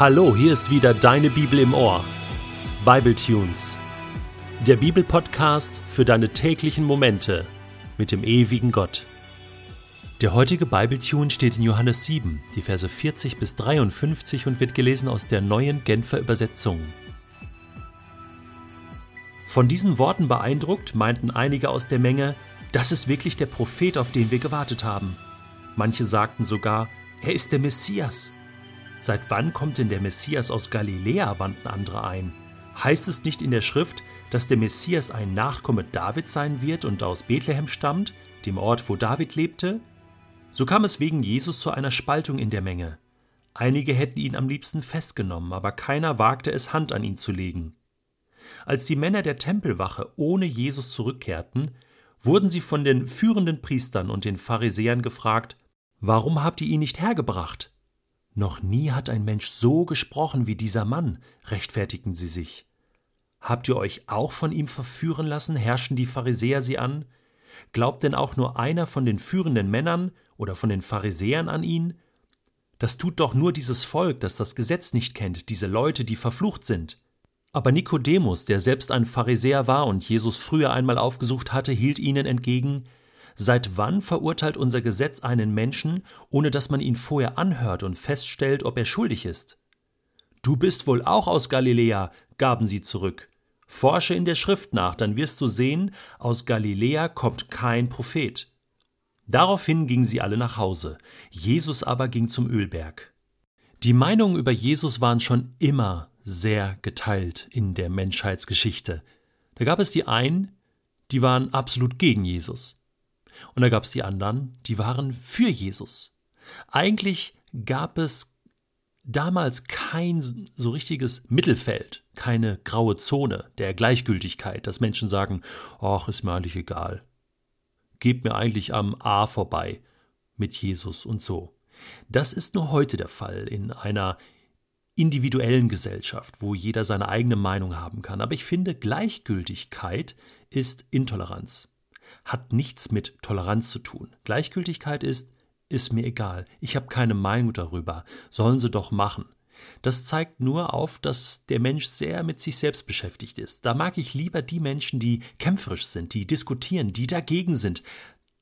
Hallo, hier ist wieder deine Bibel im Ohr. Bible Tunes. Der Bibelpodcast für deine täglichen Momente mit dem ewigen Gott. Der heutige Bible Tune steht in Johannes 7, die Verse 40 bis 53 und wird gelesen aus der neuen Genfer Übersetzung. Von diesen Worten beeindruckt meinten einige aus der Menge, das ist wirklich der Prophet, auf den wir gewartet haben. Manche sagten sogar, er ist der Messias. Seit wann kommt denn der Messias aus Galiläa? wandten andere ein. Heißt es nicht in der Schrift, dass der Messias ein Nachkomme Davids sein wird und aus Bethlehem stammt, dem Ort, wo David lebte? So kam es wegen Jesus zu einer Spaltung in der Menge. Einige hätten ihn am liebsten festgenommen, aber keiner wagte es, Hand an ihn zu legen. Als die Männer der Tempelwache ohne Jesus zurückkehrten, wurden sie von den führenden Priestern und den Pharisäern gefragt, Warum habt ihr ihn nicht hergebracht? Noch nie hat ein Mensch so gesprochen wie dieser Mann, rechtfertigten sie sich. Habt ihr euch auch von ihm verführen lassen? herrschten die Pharisäer sie an. Glaubt denn auch nur einer von den führenden Männern oder von den Pharisäern an ihn? Das tut doch nur dieses Volk, das das Gesetz nicht kennt, diese Leute, die verflucht sind. Aber Nikodemus, der selbst ein Pharisäer war und Jesus früher einmal aufgesucht hatte, hielt ihnen entgegen Seit wann verurteilt unser Gesetz einen Menschen, ohne dass man ihn vorher anhört und feststellt, ob er schuldig ist? Du bist wohl auch aus Galiläa, gaben sie zurück. Forsche in der Schrift nach, dann wirst du sehen, aus Galiläa kommt kein Prophet. Daraufhin gingen sie alle nach Hause, Jesus aber ging zum Ölberg. Die Meinungen über Jesus waren schon immer sehr geteilt in der Menschheitsgeschichte. Da gab es die einen, die waren absolut gegen Jesus. Und da gab es die anderen, die waren für Jesus. Eigentlich gab es damals kein so richtiges Mittelfeld, keine graue Zone der Gleichgültigkeit, dass Menschen sagen, ach, ist mir eigentlich egal. Gebt mir eigentlich am A vorbei mit Jesus und so. Das ist nur heute der Fall in einer individuellen Gesellschaft, wo jeder seine eigene Meinung haben kann. Aber ich finde, Gleichgültigkeit ist Intoleranz hat nichts mit Toleranz zu tun. Gleichgültigkeit ist, ist mir egal, ich habe keine Meinung darüber, sollen sie doch machen. Das zeigt nur auf, dass der Mensch sehr mit sich selbst beschäftigt ist. Da mag ich lieber die Menschen, die kämpferisch sind, die diskutieren, die dagegen sind.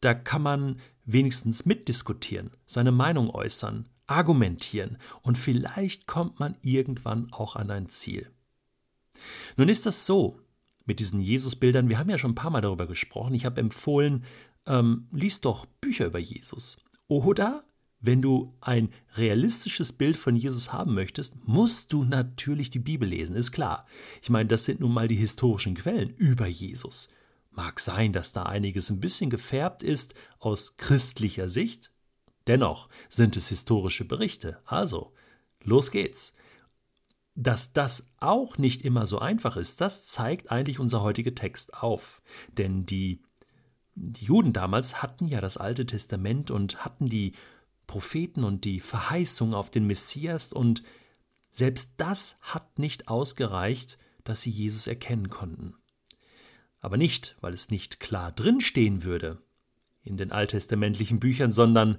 Da kann man wenigstens mitdiskutieren, seine Meinung äußern, argumentieren und vielleicht kommt man irgendwann auch an ein Ziel. Nun ist das so, mit diesen Jesusbildern. Wir haben ja schon ein paar Mal darüber gesprochen. Ich habe empfohlen, ähm, lies doch Bücher über Jesus. Oder wenn du ein realistisches Bild von Jesus haben möchtest, musst du natürlich die Bibel lesen, ist klar. Ich meine, das sind nun mal die historischen Quellen über Jesus. Mag sein, dass da einiges ein bisschen gefärbt ist aus christlicher Sicht. Dennoch sind es historische Berichte. Also, los geht's. Dass das auch nicht immer so einfach ist, das zeigt eigentlich unser heutiger Text auf. Denn die, die Juden damals hatten ja das Alte Testament und hatten die Propheten und die Verheißung auf den Messias und selbst das hat nicht ausgereicht, dass sie Jesus erkennen konnten. Aber nicht, weil es nicht klar drinstehen würde in den alttestamentlichen Büchern, sondern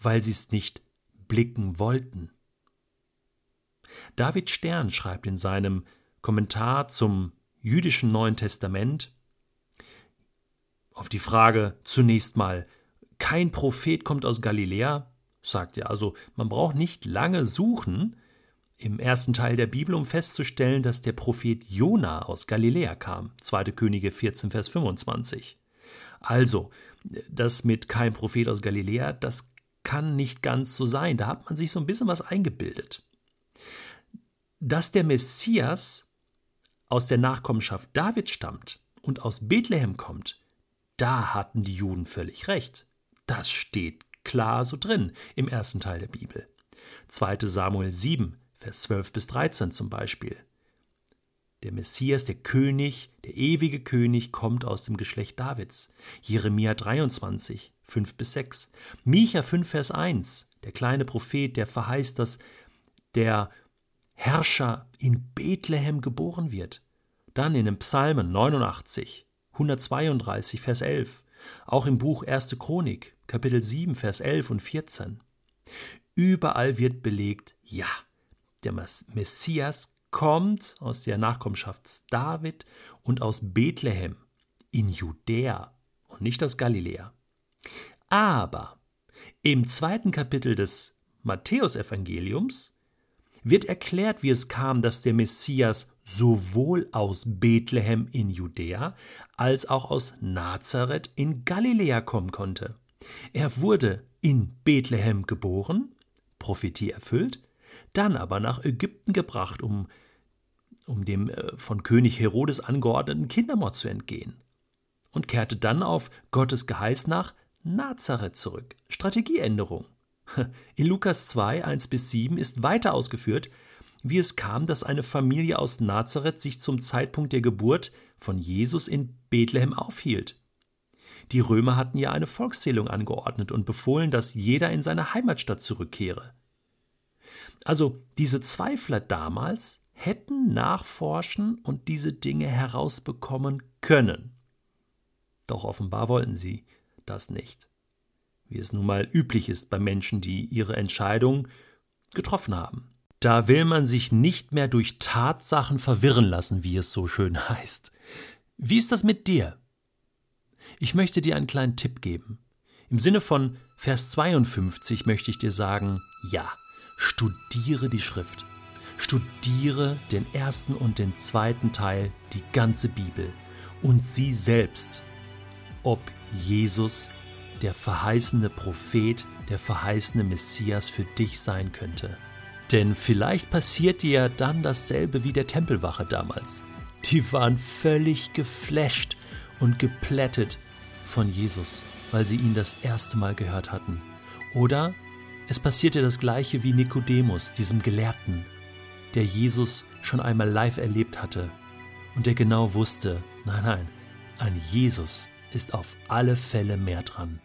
weil sie es nicht blicken wollten. David Stern schreibt in seinem Kommentar zum jüdischen Neuen Testament auf die Frage zunächst mal, kein Prophet kommt aus Galiläa, sagt er. Also man braucht nicht lange suchen im ersten Teil der Bibel, um festzustellen, dass der Prophet Jona aus Galiläa kam. 2. Könige 14, Vers 25. Also, das mit kein Prophet aus Galiläa, das kann nicht ganz so sein. Da hat man sich so ein bisschen was eingebildet dass der Messias aus der Nachkommenschaft Davids stammt und aus Bethlehem kommt, da hatten die Juden völlig recht. Das steht klar so drin im ersten Teil der Bibel. 2. Samuel 7, Vers 12 bis 13 zum Beispiel. Der Messias, der König, der ewige König, kommt aus dem Geschlecht Davids. Jeremia 23, 5 bis 6. Micha 5, Vers 1. Der kleine Prophet, der verheißt, dass der Herrscher in Bethlehem geboren wird. Dann in den Psalmen 89, 132, Vers 11, auch im Buch 1. Chronik, Kapitel 7, Vers 11 und 14. Überall wird belegt, ja, der Messias kommt aus der Nachkommenschaft David und aus Bethlehem in Judäa und nicht aus Galiläa. Aber im zweiten Kapitel des Matthäusevangeliums wird erklärt, wie es kam, dass der Messias sowohl aus Bethlehem in Judäa als auch aus Nazareth in Galiläa kommen konnte. Er wurde in Bethlehem geboren, Prophetie erfüllt, dann aber nach Ägypten gebracht, um, um dem äh, von König Herodes angeordneten Kindermord zu entgehen, und kehrte dann auf Gottes Geheiß nach Nazareth zurück. Strategieänderung. In Lukas 2, 1 bis 7 ist weiter ausgeführt, wie es kam, dass eine Familie aus Nazareth sich zum Zeitpunkt der Geburt von Jesus in Bethlehem aufhielt. Die Römer hatten ja eine Volkszählung angeordnet und befohlen, dass jeder in seine Heimatstadt zurückkehre. Also diese Zweifler damals hätten nachforschen und diese Dinge herausbekommen können. Doch offenbar wollten sie das nicht, wie es nun mal üblich ist bei Menschen, die ihre Entscheidung getroffen haben. Da will man sich nicht mehr durch Tatsachen verwirren lassen, wie es so schön heißt. Wie ist das mit dir? Ich möchte dir einen kleinen Tipp geben. Im Sinne von Vers 52 möchte ich dir sagen, ja, studiere die Schrift. Studiere den ersten und den zweiten Teil, die ganze Bibel, und sieh selbst, ob Jesus der verheißene Prophet, der verheißene Messias für dich sein könnte. Denn vielleicht passiert dir ja dann dasselbe wie der Tempelwache damals. Die waren völlig geflasht und geplättet von Jesus, weil sie ihn das erste Mal gehört hatten. Oder es passierte das gleiche wie Nikodemus, diesem Gelehrten, der Jesus schon einmal live erlebt hatte und der genau wusste, nein, nein, an Jesus ist auf alle Fälle mehr dran.